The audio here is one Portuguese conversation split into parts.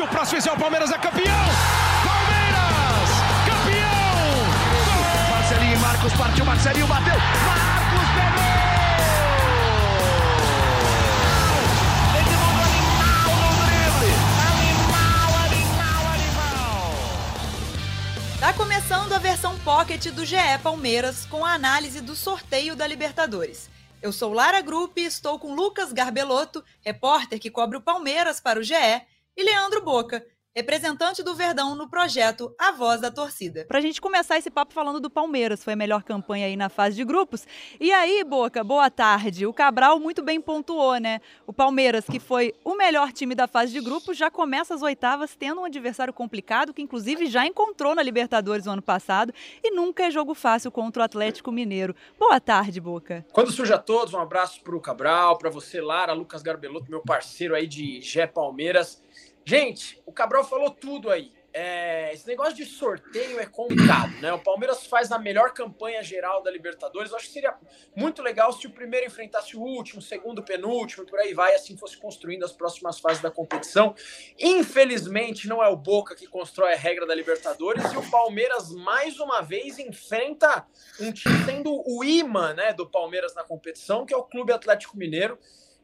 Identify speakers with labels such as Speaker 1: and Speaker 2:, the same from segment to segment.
Speaker 1: Se o próximo fizer o Palmeiras é campeão! Palmeiras! Campeão!
Speaker 2: Marcelinho e Marcos partiu, Marcelinho bateu! Marcos pegou! Esse mundo animal no drible! Animal, animal, animal!
Speaker 3: Tá começando a versão pocket do GE Palmeiras com a análise do sorteio da Libertadores. Eu sou Lara Grupp e estou com Lucas Garbelotto, repórter que cobre o Palmeiras para o GE, e Leandro Boca, representante do Verdão no projeto A Voz da Torcida. Pra gente começar esse papo falando do Palmeiras, foi a melhor campanha aí na fase de grupos. E aí, Boca, boa tarde. O Cabral muito bem pontuou, né? O Palmeiras, que foi o melhor time da fase de grupos, já começa as oitavas tendo um adversário complicado, que inclusive já encontrou na Libertadores no ano passado, e nunca é jogo fácil contra o Atlético Mineiro. Boa tarde, Boca.
Speaker 4: Quando surge a todos, um abraço pro Cabral, para você, Lara, Lucas Garbelotto, meu parceiro aí de Gé Palmeiras. Gente, o Cabral falou tudo aí. É, esse negócio de sorteio é complicado, né? O Palmeiras faz a melhor campanha geral da Libertadores. Eu acho que seria muito legal se o primeiro enfrentasse o último, o segundo, penúltimo, por aí vai, assim fosse construindo as próximas fases da competição. Infelizmente, não é o Boca que constrói a regra da Libertadores e o Palmeiras, mais uma vez, enfrenta um time sendo o imã né, do Palmeiras na competição, que é o Clube Atlético Mineiro.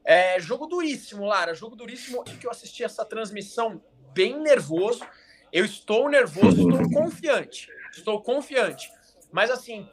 Speaker 4: É, jogo duríssimo, Lara, jogo duríssimo. Que eu assisti essa transmissão bem nervoso. Eu estou nervoso, estou confiante. Estou confiante. Mas assim,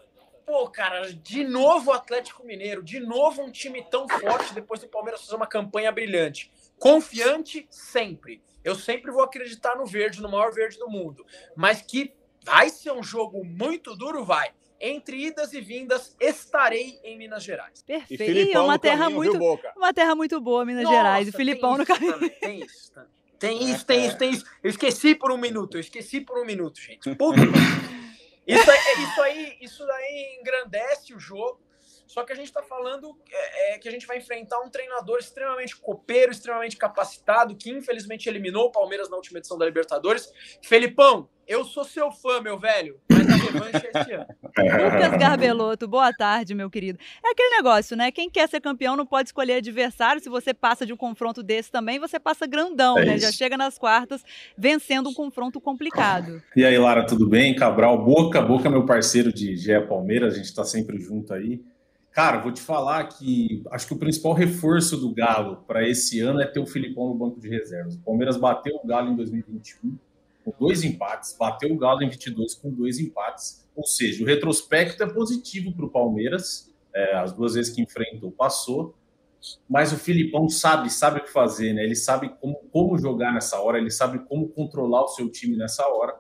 Speaker 4: pô, cara, de novo o Atlético Mineiro, de novo um time tão forte depois do Palmeiras fazer uma campanha brilhante. Confiante sempre. Eu sempre vou acreditar no verde, no maior verde do mundo. Mas que vai ser um jogo muito duro, vai entre idas e vindas, estarei em Minas Gerais.
Speaker 3: Perfeito. E é uma terra caminho, muito, viu, uma terra muito boa, Minas Nossa, Gerais. E Filipão no caminho.
Speaker 4: Também, tem isso, tem isso, tem isso, tem isso. Eu esqueci por um minuto, eu esqueci por um minuto, gente. Isso aí, isso aí, isso daí engrandece o jogo. Só que a gente está falando é, é, que a gente vai enfrentar um treinador extremamente copeiro, extremamente capacitado, que infelizmente eliminou o Palmeiras na última edição da Libertadores. Felipão, eu sou seu fã, meu velho, revanche é esse ano.
Speaker 3: Lucas Garbelotto, boa tarde, meu querido. É aquele negócio, né? Quem quer ser campeão não pode escolher adversário. Se você passa de um confronto desse também, você passa grandão, é né? Já chega nas quartas vencendo um confronto complicado.
Speaker 5: E aí, Lara, tudo bem? Cabral, Boca, Boca, meu parceiro de GE Palmeiras, a gente está sempre junto aí. Cara, vou te falar que acho que o principal reforço do Galo para esse ano é ter o Filipão no banco de reservas. O Palmeiras bateu o Galo em 2021 com dois empates, bateu o Galo em 22 com dois empates. Ou seja, o retrospecto é positivo para o Palmeiras. É, as duas vezes que enfrentou, passou. Mas o Filipão sabe, sabe o que fazer, né? Ele sabe como, como jogar nessa hora, ele sabe como controlar o seu time nessa hora.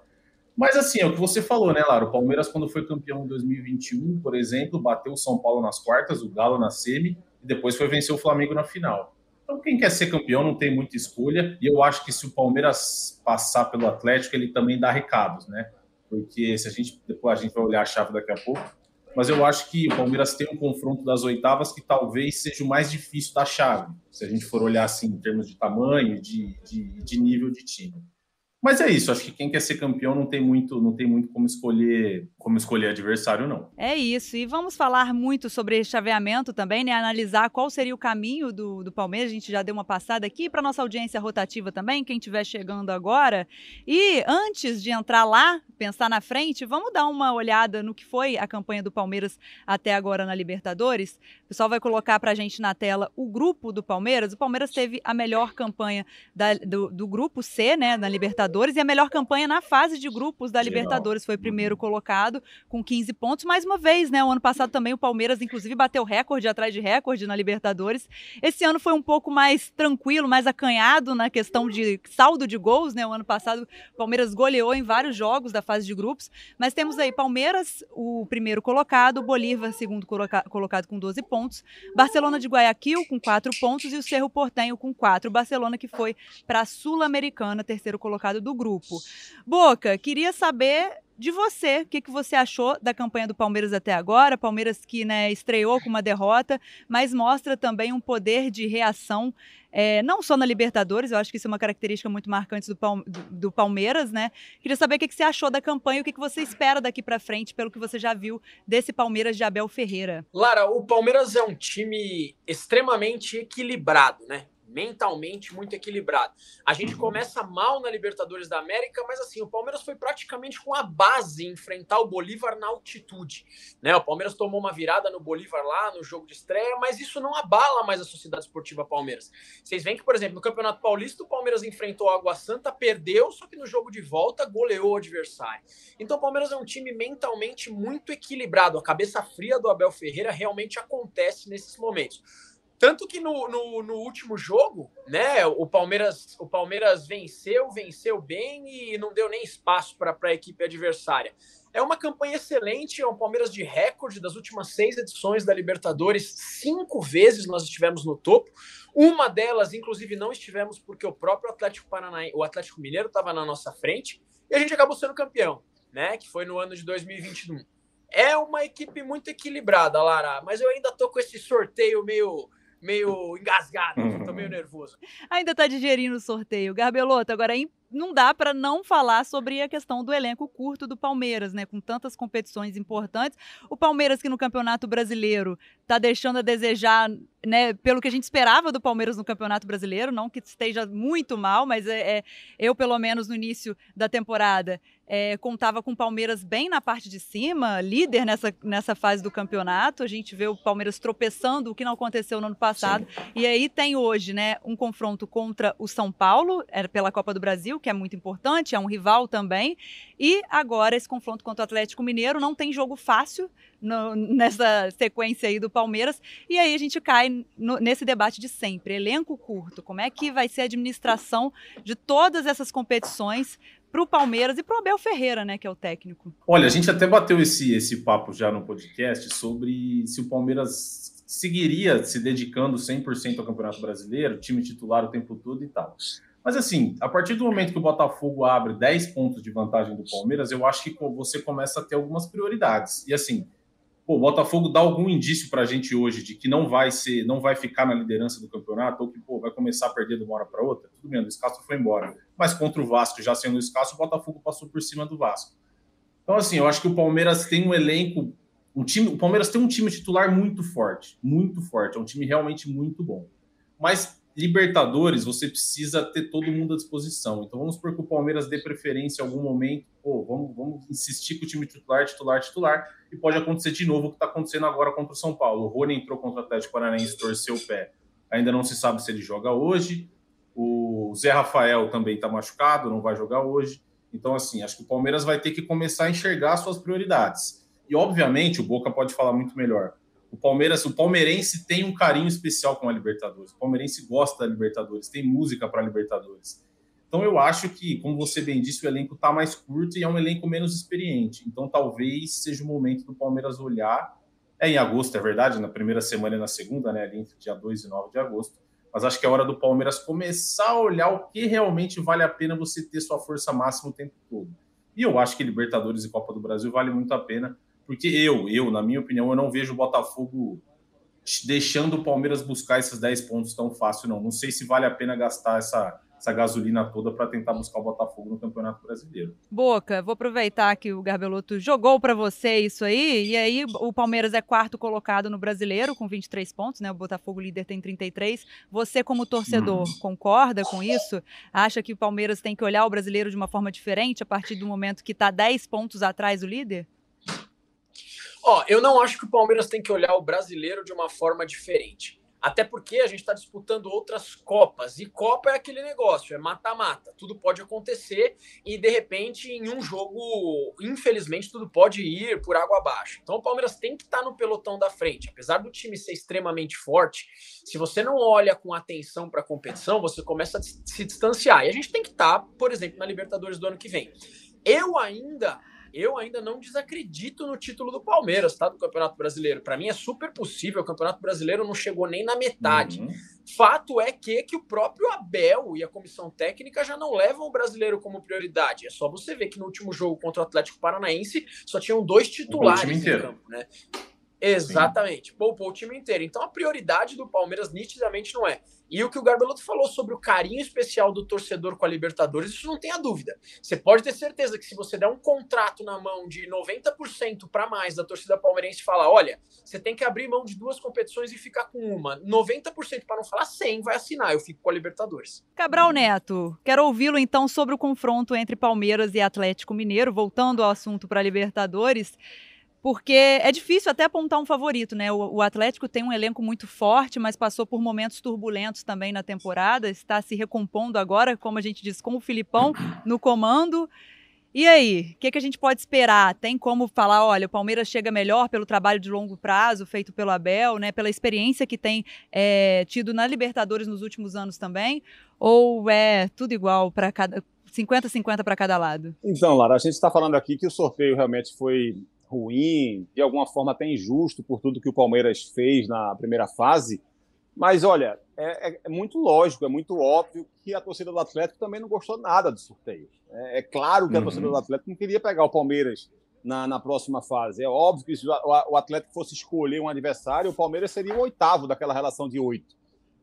Speaker 5: Mas assim, é o que você falou, né, Lara? O Palmeiras, quando foi campeão em 2021, por exemplo, bateu o São Paulo nas quartas, o Galo na semi, e depois foi vencer o Flamengo na final. Então, quem quer ser campeão não tem muita escolha, e eu acho que se o Palmeiras passar pelo Atlético, ele também dá recados, né? Porque se a gente, depois a gente vai olhar a chave daqui a pouco, mas eu acho que o Palmeiras tem um confronto das oitavas que talvez seja o mais difícil da chave, se a gente for olhar assim em termos de tamanho, de, de, de nível de time. Mas é isso, acho que quem quer ser campeão não tem muito, não tem muito como escolher, como escolher adversário não.
Speaker 3: É isso. E vamos falar muito sobre chaveamento também, né? Analisar qual seria o caminho do, do Palmeiras. A gente já deu uma passada aqui para nossa audiência rotativa também, quem estiver chegando agora. E antes de entrar lá, pensar na frente, vamos dar uma olhada no que foi a campanha do Palmeiras até agora na Libertadores. O pessoal vai colocar para a gente na tela o grupo do Palmeiras. O Palmeiras teve a melhor campanha da, do, do grupo C, né, na Libertadores Libertadores e a melhor campanha na fase de grupos da Libertadores. Foi primeiro uhum. colocado com 15 pontos. Mais uma vez, né? O ano passado também o Palmeiras, inclusive, bateu recorde atrás de recorde na Libertadores. Esse ano foi um pouco mais tranquilo, mais acanhado na questão de saldo de gols, né? O ano passado o Palmeiras goleou em vários jogos da fase de grupos. Mas temos aí Palmeiras, o primeiro colocado, Bolívar, segundo coloca colocado com 12 pontos, Barcelona de Guayaquil com 4 pontos e o Cerro Portenho com 4. Barcelona que foi para a Sul-Americana, terceiro colocado do grupo. Boca, queria saber de você, o que, que você achou da campanha do Palmeiras até agora? Palmeiras que né, estreou com uma derrota, mas mostra também um poder de reação, é, não só na Libertadores, eu acho que isso é uma característica muito marcante do, do, do Palmeiras, né? Queria saber o que, que você achou da campanha o que, que você espera daqui para frente, pelo que você já viu desse Palmeiras de Abel Ferreira.
Speaker 4: Lara, o Palmeiras é um time extremamente equilibrado, né? Mentalmente muito equilibrado. A gente começa mal na Libertadores da América, mas assim, o Palmeiras foi praticamente com a base enfrentar o Bolívar na altitude. Né? O Palmeiras tomou uma virada no Bolívar lá no jogo de estreia, mas isso não abala mais a Sociedade Esportiva Palmeiras. Vocês veem que, por exemplo, no Campeonato Paulista, o Palmeiras enfrentou a Água Santa, perdeu, só que no jogo de volta goleou o adversário. Então o Palmeiras é um time mentalmente muito equilibrado. A cabeça fria do Abel Ferreira realmente acontece nesses momentos. Tanto que no, no, no, último jogo, né, o Palmeiras, o Palmeiras venceu, venceu bem e não deu nem espaço para a equipe adversária. É uma campanha excelente, é um Palmeiras de recorde das últimas seis edições da Libertadores. Cinco vezes nós estivemos no topo. Uma delas, inclusive, não estivemos porque o próprio Atlético Paranaense, o Atlético Mineiro estava na nossa frente e a gente acabou sendo campeão, né? Que foi no ano de 2021. É uma equipe muito equilibrada, Lara, mas eu ainda tô com esse sorteio meio meio engasgado, uhum. tô meio nervoso.
Speaker 3: Ainda tá digerindo o sorteio. Garbeloto, agora não dá para não falar sobre a questão do elenco curto do Palmeiras, né? Com tantas competições importantes. O Palmeiras que no Campeonato Brasileiro tá deixando a desejar, né? Pelo que a gente esperava do Palmeiras no Campeonato Brasileiro, não que esteja muito mal, mas é, é eu pelo menos no início da temporada é, contava com o Palmeiras bem na parte de cima, líder nessa, nessa fase do campeonato. A gente vê o Palmeiras tropeçando, o que não aconteceu no ano passado. Sim. E aí tem hoje, né, um confronto contra o São Paulo, era pela Copa do Brasil, que é muito importante, é um rival também. E agora esse confronto contra o Atlético Mineiro não tem jogo fácil no, nessa sequência aí do Palmeiras. E aí a gente cai no, nesse debate de sempre: elenco curto, como é que vai ser a administração de todas essas competições para o Palmeiras e para o Abel Ferreira, né, que é o técnico.
Speaker 5: Olha, a gente até bateu esse, esse papo já no podcast sobre se o Palmeiras seguiria se dedicando 100% ao Campeonato Brasileiro, time titular o tempo todo e tal. Mas assim, a partir do momento que o Botafogo abre 10 pontos de vantagem do Palmeiras, eu acho que você começa a ter algumas prioridades. E assim, Pô, o Botafogo dá algum indício para a gente hoje de que não vai ser, não vai ficar na liderança do campeonato ou que pô, vai começar a perder de uma hora para outra? Tudo bem, o Luiz Castro foi embora. Mas contra o Vasco, já sendo o Luiz Castro, o Botafogo passou por cima do Vasco. Então, assim, eu acho que o Palmeiras tem um elenco, um time, o Palmeiras tem um time titular muito forte, muito forte, é um time realmente muito bom. Mas Libertadores, você precisa ter todo mundo à disposição. Então vamos supor que o Palmeiras dê preferência em algum momento. Pô, vamos, vamos insistir com o time titular, titular, titular. E pode acontecer de novo o que está acontecendo agora contra o São Paulo. O Rony entrou contra o Atlético Paranaense, torceu o pé. Ainda não se sabe se ele joga hoje. O Zé Rafael também está machucado, não vai jogar hoje. Então, assim, acho que o Palmeiras vai ter que começar a enxergar suas prioridades. E, obviamente, o Boca pode falar muito melhor o Palmeiras, o palmeirense tem um carinho especial com a Libertadores. O palmeirense gosta da Libertadores, tem música para a Libertadores. Então eu acho que, como você bem disse, o elenco está mais curto e é um elenco menos experiente. Então talvez seja o momento do Palmeiras olhar. É em agosto, é verdade, na primeira semana e na segunda, né? Ali entre dia 2 e 9 de agosto. Mas acho que é hora do Palmeiras começar a olhar o que realmente vale a pena você ter sua força máxima o tempo todo. E eu acho que Libertadores e Copa do Brasil vale muito a pena porque eu, eu, na minha opinião, eu não vejo o Botafogo deixando o Palmeiras buscar esses 10 pontos tão fácil, não. Não sei se vale a pena gastar essa, essa gasolina toda para tentar buscar o Botafogo no Campeonato Brasileiro.
Speaker 3: Boca, vou aproveitar que o Garbeloto jogou para você isso aí, e aí o Palmeiras é quarto colocado no Brasileiro com 23 pontos, né? O Botafogo líder tem 33. Você como torcedor hum. concorda com isso? Acha que o Palmeiras tem que olhar o Brasileiro de uma forma diferente a partir do momento que está 10 pontos atrás do líder?
Speaker 4: Ó, eu não acho que o Palmeiras tem que olhar o brasileiro de uma forma diferente. Até porque a gente está disputando outras Copas. E Copa é aquele negócio, é mata-mata. Tudo pode acontecer e, de repente, em um jogo, infelizmente, tudo pode ir por água abaixo. Então o Palmeiras tem que estar tá no pelotão da frente. Apesar do time ser extremamente forte, se você não olha com atenção para a competição, você começa a se distanciar. E a gente tem que estar, tá, por exemplo, na Libertadores do ano que vem. Eu ainda eu ainda não desacredito no título do Palmeiras, tá? Do Campeonato Brasileiro. Para mim é super possível. O Campeonato Brasileiro não chegou nem na metade. Uhum. Fato é que, que o próprio Abel e a comissão técnica já não levam o brasileiro como prioridade. É só você ver que no último jogo contra o Atlético Paranaense só tinham dois titulares em campo, né? Exatamente. Sim. Poupou o time inteiro. Então a prioridade do Palmeiras nitidamente não é. E o que o Garbeloto falou sobre o carinho especial do torcedor com a Libertadores, isso não tem a dúvida. Você pode ter certeza que se você der um contrato na mão de 90% para mais da torcida palmeirense e falar, olha, você tem que abrir mão de duas competições e ficar com uma, 90% para não falar 100 vai assinar, eu fico com a Libertadores.
Speaker 3: Cabral Neto, quero ouvi-lo então sobre o confronto entre Palmeiras e Atlético Mineiro, voltando ao assunto para Libertadores porque é difícil até apontar um favorito, né? O, o, Atlético tem um elenco muito forte, mas passou por momentos turbulentos também na temporada, está se recompondo agora, como a gente disse, com o Filipão no comando. E aí, o que, que, a gente pode esperar? Tem como falar, olha, o Palmeiras chega melhor pelo trabalho de longo prazo feito pelo Abel, né? Pela experiência que tem é, tido na Libertadores nos últimos anos também? Ou é tudo igual para cada 50-50 para cada lado?
Speaker 6: Então, Lara, a gente está falando aqui que o sorteio realmente foi ruim, de alguma forma até injusto por tudo que o Palmeiras fez na primeira fase. Mas olha, é, é, é muito lógico, é muito óbvio que a torcida do Atlético também não gostou nada do sorteio. É, é claro que a uhum. torcida do Atlético não queria pegar o Palmeiras na, na próxima fase. É óbvio que se o Atlético fosse escolher um adversário, o Palmeiras seria o oitavo daquela relação de oito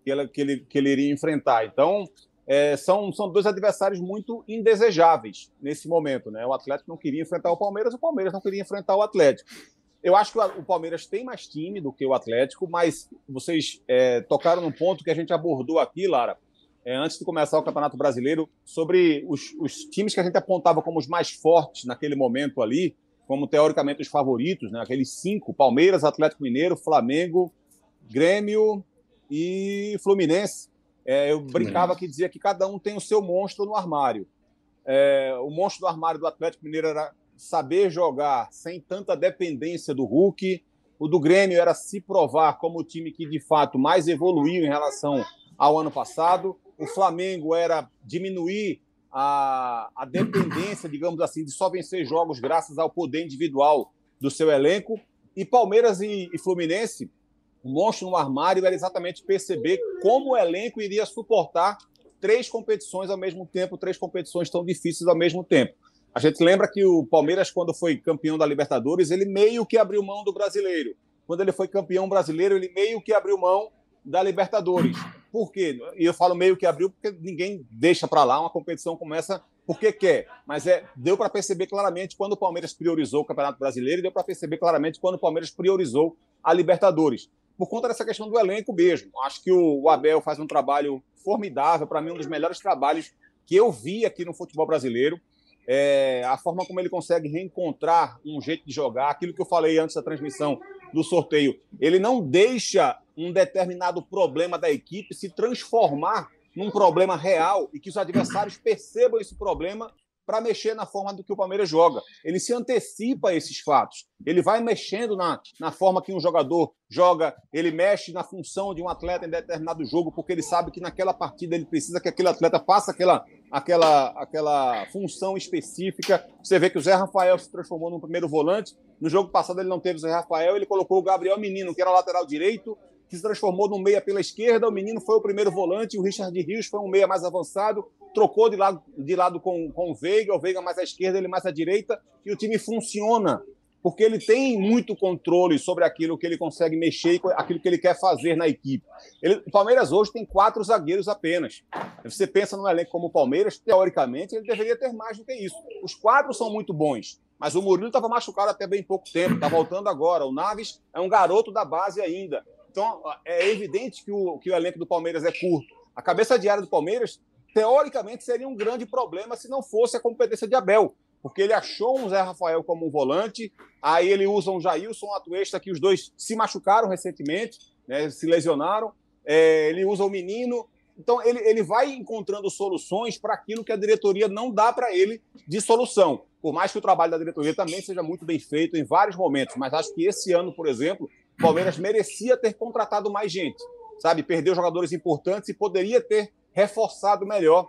Speaker 6: que, que, ele, que ele iria enfrentar. Então, é, são, são dois adversários muito indesejáveis nesse momento. Né? O Atlético não queria enfrentar o Palmeiras, o Palmeiras não queria enfrentar o Atlético. Eu acho que o Palmeiras tem mais time do que o Atlético, mas vocês é, tocaram num ponto que a gente abordou aqui, Lara, é, antes de começar o Campeonato Brasileiro, sobre os, os, times que a gente apontava como os mais fortes naquele momento ali, como teoricamente os favoritos, né? aqueles cinco: Palmeiras, Atlético Mineiro, Flamengo, Grêmio e Fluminense. É, eu brincava que dizia que cada um tem o seu monstro no armário. É, o monstro do armário do Atlético Mineiro era saber jogar sem tanta dependência do Hulk. O do Grêmio era se provar como o time que de fato mais evoluiu em relação ao ano passado. O Flamengo era diminuir a, a dependência, digamos assim, de só vencer jogos graças ao poder individual do seu elenco. E Palmeiras e, e Fluminense o monstro no armário era exatamente perceber como o elenco iria suportar três competições ao mesmo tempo, três competições tão difíceis ao mesmo tempo. A gente lembra que o Palmeiras, quando foi campeão da Libertadores, ele meio que abriu mão do brasileiro. Quando ele foi campeão brasileiro, ele meio que abriu mão da Libertadores. Por quê? E eu falo meio que abriu porque ninguém deixa para lá uma competição começa porque quer. Mas é, deu para perceber claramente quando o Palmeiras priorizou o Campeonato Brasileiro e deu para perceber claramente quando o Palmeiras priorizou a Libertadores por conta dessa questão do elenco mesmo. Acho que o, Abel faz um trabalho formidável, para mim, um dos melhores trabalhos que eu vi aqui no futebol brasileiro. É, a forma como ele consegue reencontrar um jeito de jogar, aquilo que eu falei antes da transmissão do sorteio. Ele não deixa um determinado problema da equipe se transformar num problema real e que os adversários percebam esse problema para mexer na forma do que o Palmeiras joga. Ele se antecipa a esses fatos. Ele vai mexendo na, na forma que um jogador joga, ele mexe na função de um atleta em determinado jogo, porque ele sabe que naquela partida ele precisa que aquele atleta faça aquela, aquela, aquela função específica. Você vê que o Zé Rafael se transformou num primeiro volante. No jogo passado ele não teve o Zé Rafael, ele colocou o Gabriel Menino, que era lateral direito, que se transformou num meia pela esquerda. O menino foi o primeiro volante, o Richard Rios foi um meia mais avançado trocou de lado, de lado com, com o Veiga, o Veiga mais à esquerda, ele mais à direita, e o time funciona, porque ele tem muito controle sobre aquilo que ele consegue mexer e aquilo que ele quer fazer na equipe. Ele, o Palmeiras hoje tem quatro zagueiros apenas. Você pensa num elenco como o Palmeiras, teoricamente, ele deveria ter mais do que isso. Os quatro são muito bons, mas o Murilo estava machucado até bem pouco tempo, está voltando agora. O Naves é um garoto da base ainda. Então, é evidente que o, que o elenco do Palmeiras é curto. A cabeça de área do Palmeiras teoricamente seria um grande problema se não fosse a competência de Abel, porque ele achou um Zé Rafael como um volante, aí ele usa um Jailson, um Atuesta, que os dois se machucaram recentemente, né, se lesionaram, é, ele usa o menino, então ele, ele vai encontrando soluções para aquilo que a diretoria não dá para ele de solução. Por mais que o trabalho da diretoria também seja muito bem feito em vários momentos, mas acho que esse ano, por exemplo, o Palmeiras merecia ter contratado mais gente, sabe? Perdeu jogadores importantes e poderia ter reforçado melhor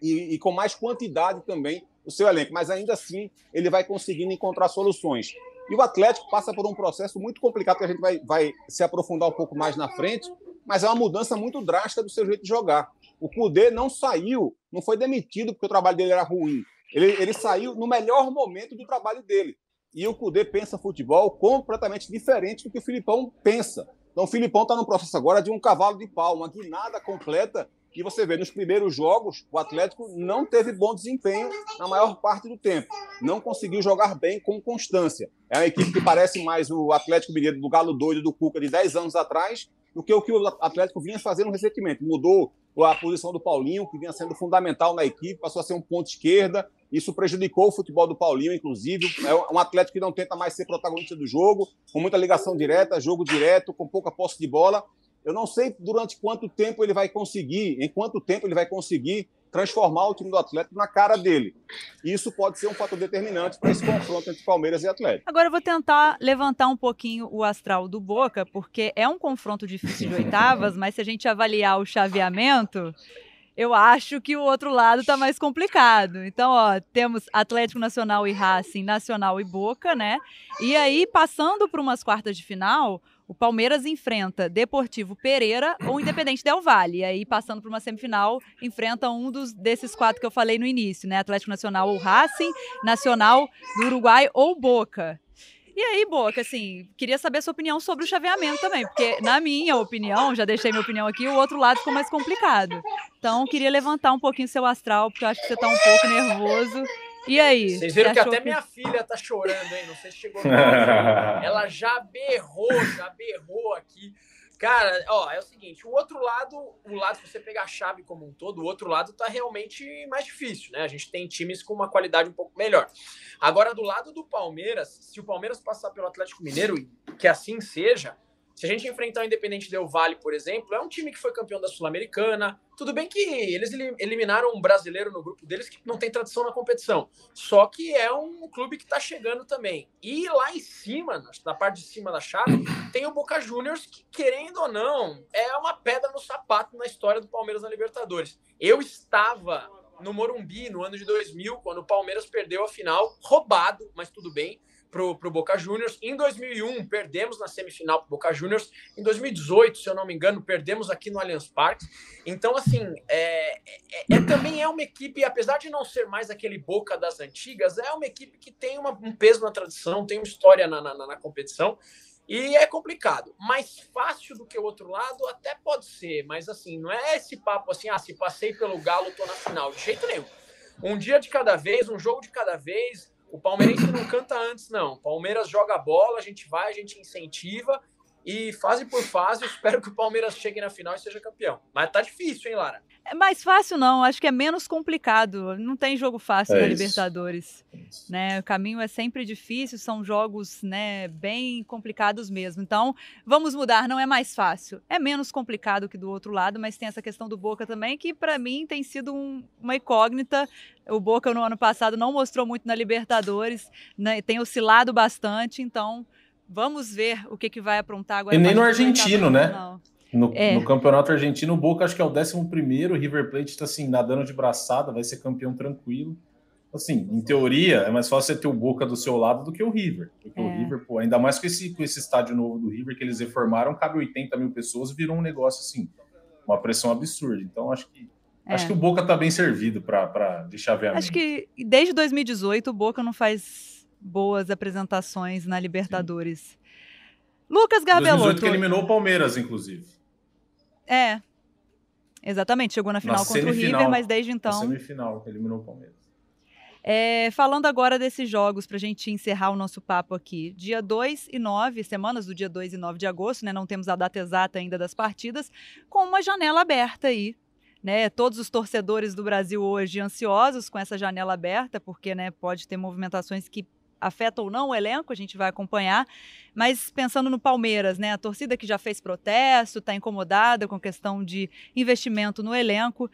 Speaker 6: e, e, com mais quantidade também o seu elenco. Mas ainda assim, ele vai conseguindo encontrar soluções. E o Atlético passa por um processo muito complicado que a gente vai, vai se aprofundar um pouco mais na frente, mas é uma mudança muito drástica do seu jeito de jogar. O Cudê não saiu, não foi demitido porque o trabalho dele era ruim. Ele, ele saiu no melhor momento do trabalho dele. e o Cudê pensa futebol completamente diferente do que o Filipão pensa. Então o Filipão está no processo agora de um cavalo de pau, uma guinada completa que você vê nos primeiros jogos, o Atlético não teve bom desempenho na maior parte do tempo. Não conseguiu jogar bem com constância. É uma equipe que parece mais o Atlético Mineiro do Galo Doido do Cuca de 10 anos atrás do que o que o Atlético vinha fazendo recentemente. Mudou a posição do Paulinho, que vinha sendo fundamental na equipe, passou a ser um ponto esquerda. Isso prejudicou o futebol do Paulinho, inclusive. É um Atlético que não tenta mais ser protagonista do jogo, com muita ligação direta, jogo direto, com pouca posse de bola. Eu não sei durante quanto tempo ele vai conseguir, em quanto tempo ele vai conseguir transformar o time do Atlético na cara dele. Isso pode ser um fator determinante para esse confronto entre Palmeiras e Atlético.
Speaker 3: Agora eu vou tentar levantar um pouquinho o astral do Boca, porque é um confronto difícil de oitavas, mas se a gente avaliar o chaveamento, eu acho que o outro lado está mais complicado. Então, ó, temos Atlético Nacional e Racing, Nacional e Boca, né? E aí, passando para umas quartas de final, o Palmeiras enfrenta Deportivo Pereira ou Independente Del Valle. E aí, passando para uma semifinal, enfrenta um dos desses quatro que eu falei no início, né? Atlético Nacional ou Racing, Nacional do Uruguai ou Boca. E aí, Boca, assim, queria saber a sua opinião sobre o chaveamento também, porque, na minha opinião, já deixei minha opinião aqui, o outro lado ficou mais complicado. Então, queria levantar um pouquinho seu astral, porque eu acho que você está um pouco nervoso e aí?
Speaker 4: Vocês viram que até que... minha filha tá chorando, hein? Não sei se chegou no Ela já berrou, já berrou aqui. Cara, ó, é o seguinte, o outro lado, o lado que você pegar a chave como um todo, o outro lado tá realmente mais difícil, né? A gente tem times com uma qualidade um pouco melhor. Agora, do lado do Palmeiras, se o Palmeiras passar pelo Atlético Mineiro, que assim seja, se a gente enfrentar o Independente Del Vale, por exemplo, é um time que foi campeão da Sul-Americana. Tudo bem que eles eliminaram um brasileiro no grupo deles que não tem tradição na competição. Só que é um clube que está chegando também. E lá em cima, na parte de cima da chave, tem o Boca Juniors, que, querendo ou não, é uma pedra no sapato na história do Palmeiras na Libertadores. Eu estava no Morumbi no ano de 2000, quando o Palmeiras perdeu a final, roubado, mas tudo bem pro, pro Boca Juniors. Em 2001, perdemos na semifinal pro Boca Juniors. Em 2018, se eu não me engano, perdemos aqui no Allianz Parque. Então, assim, é, é, é, também é uma equipe, apesar de não ser mais aquele Boca das antigas, é uma equipe que tem uma, um peso na tradição, tem uma história na, na, na competição. E é complicado. Mais fácil do que o outro lado, até pode ser, mas assim, não é esse papo assim, ah, se passei pelo Galo, tô na final. De jeito nenhum. Um dia de cada vez, um jogo de cada vez. O palmeirense não canta antes, não. Palmeiras joga bola, a gente vai, a gente incentiva e fase por fase, eu espero que o Palmeiras chegue na final e seja campeão. Mas tá difícil, hein, Lara?
Speaker 3: É mais fácil não, acho que é menos complicado. Não tem jogo fácil é na isso. Libertadores, né? O caminho é sempre difícil, são jogos, né, bem complicados mesmo. Então, vamos mudar, não é mais fácil. É menos complicado que do outro lado, mas tem essa questão do Boca também que para mim tem sido um, uma incógnita. O Boca no ano passado não mostrou muito na Libertadores, né? tem oscilado bastante, então Vamos ver o que, que vai aprontar agora.
Speaker 5: E nem no argentino, né? No, é. no, campeonato argentino, o Boca acho que é o 11 primeiro, o River Plate está assim, nadando de braçada, vai ser campeão tranquilo. Assim, em teoria, é mais fácil você ter o Boca do seu lado do que o River. Porque é. o River, pô, ainda mais com esse, com esse estádio novo do River que eles reformaram, cabe 80 mil pessoas, virou um negócio assim, uma pressão absurda. Então, acho que é. Acho que o Boca está bem servido para de chaveamento.
Speaker 3: Acho que desde 2018 o Boca não faz boas apresentações na Libertadores. Sim. Lucas Gabelotto. 2018
Speaker 5: que eliminou o Palmeiras, inclusive.
Speaker 3: É. Exatamente, chegou na final na contra o River, mas desde então. Na
Speaker 5: semifinal, eliminou o Palmeiras.
Speaker 3: É, falando agora desses jogos, para a gente encerrar o nosso papo aqui. Dia 2 e 9, semanas do dia 2 e 9 de agosto, né? Não temos a data exata ainda das partidas, com uma janela aberta aí. Né, todos os torcedores do Brasil hoje ansiosos com essa janela aberta, porque né, pode ter movimentações que afeta ou não o elenco, a gente vai acompanhar. Mas pensando no Palmeiras, né? A torcida que já fez protesto, está incomodada com a questão de investimento no elenco.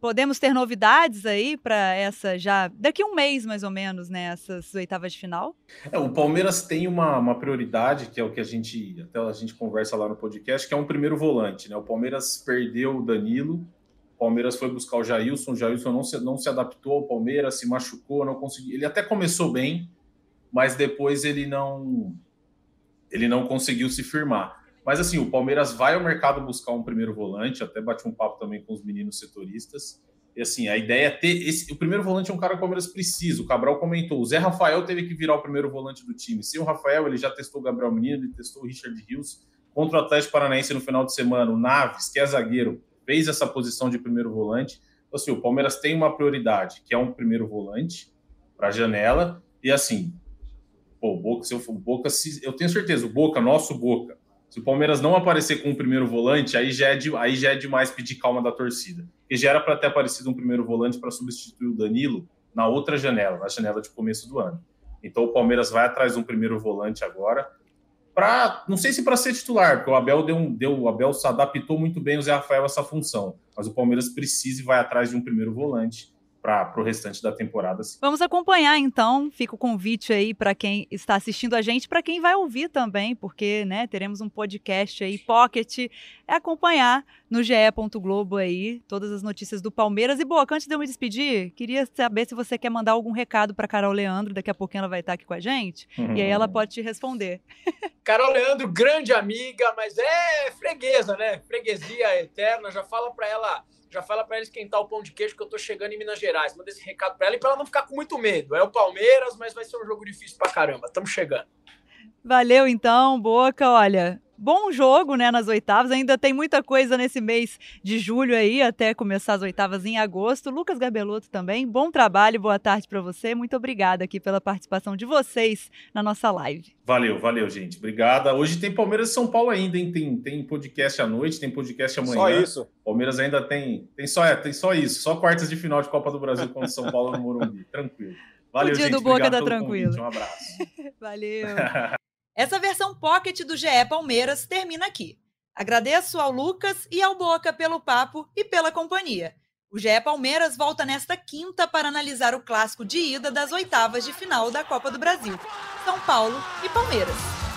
Speaker 3: Podemos ter novidades aí para essa já daqui a um mês mais ou menos, né? Oitavas de final.
Speaker 5: É, o Palmeiras tem uma, uma prioridade que é o que a gente até a gente conversa lá no podcast, que é um primeiro volante, né? O Palmeiras perdeu o Danilo, Palmeiras foi buscar o Jailson, o Jailson não se, não se adaptou ao Palmeiras, se machucou, não conseguiu. Ele até começou bem, mas depois ele não ele não conseguiu se firmar. Mas assim, o Palmeiras vai ao mercado buscar um primeiro volante, até bate um papo também com os meninos setoristas. E assim, a ideia é ter esse. O primeiro volante é um cara que o Palmeiras precisa. O Cabral comentou. O Zé Rafael teve que virar o primeiro volante do time. Sem o Rafael, ele já testou o Gabriel Menino, ele testou o Richard Rios. Contra o Atlético Paranaense no final de semana, o Naves, que é zagueiro, fez essa posição de primeiro volante. Então, assim, o Palmeiras tem uma prioridade, que é um primeiro volante para a janela. E assim, pô, o Boca, se eu for Boca, se, eu tenho certeza, o Boca, nosso Boca, se o Palmeiras não aparecer com o primeiro volante, aí já é, de, aí já é demais pedir calma da torcida. Porque já era para ter aparecido um primeiro volante para substituir o Danilo na outra janela, na janela de começo do ano. Então o Palmeiras vai atrás de um primeiro volante agora. Para, não sei se para ser titular, porque o Abel deu, deu o Abel se adaptou muito bem o Zé Rafael a essa função, mas o Palmeiras precisa e vai atrás de um primeiro volante para o restante da temporada. Sim.
Speaker 3: Vamos acompanhar então. Fica o convite aí para quem está assistindo a gente, para quem vai ouvir também, porque né, teremos um podcast aí, Pocket, é acompanhar no GE. Globo aí todas as notícias do Palmeiras. E boa, antes de eu me despedir, queria saber se você quer mandar algum recado para Carol Leandro. Daqui a pouquinho ela vai estar aqui com a gente uhum. e aí ela pode te responder.
Speaker 4: Carol Leandro, grande amiga, mas é freguesa, né? Freguesia eterna. Já fala para ela já fala para ela esquentar o pão de queijo que eu tô chegando em Minas Gerais. Manda esse recado para ela e para ela não ficar com muito medo. É o Palmeiras, mas vai ser um jogo difícil pra caramba. Estamos chegando.
Speaker 3: Valeu então, Boca. Olha, bom jogo, né, nas oitavas. Ainda tem muita coisa nesse mês de julho aí, até começar as oitavas em agosto. Lucas Gabeloto também, bom trabalho, boa tarde para você. Muito obrigada aqui pela participação de vocês na nossa live.
Speaker 5: Valeu, valeu, gente. Obrigada. Hoje tem Palmeiras e São Paulo ainda, hein? Tem, tem podcast à noite, tem podcast amanhã.
Speaker 6: Só isso.
Speaker 5: Palmeiras ainda tem, tem só, é, tem só isso, só quartas de final de Copa do Brasil contra São Paulo no Morumbi. Tranquilo. Valeu,
Speaker 3: o dia
Speaker 5: gente.
Speaker 3: do Boca tá tranquilo.
Speaker 5: Um abraço.
Speaker 3: valeu. Essa versão pocket do GE Palmeiras termina aqui. Agradeço ao Lucas e ao Boca pelo papo e pela companhia. O GE Palmeiras volta nesta quinta para analisar o clássico de ida das oitavas de final da Copa do Brasil. São Paulo e Palmeiras.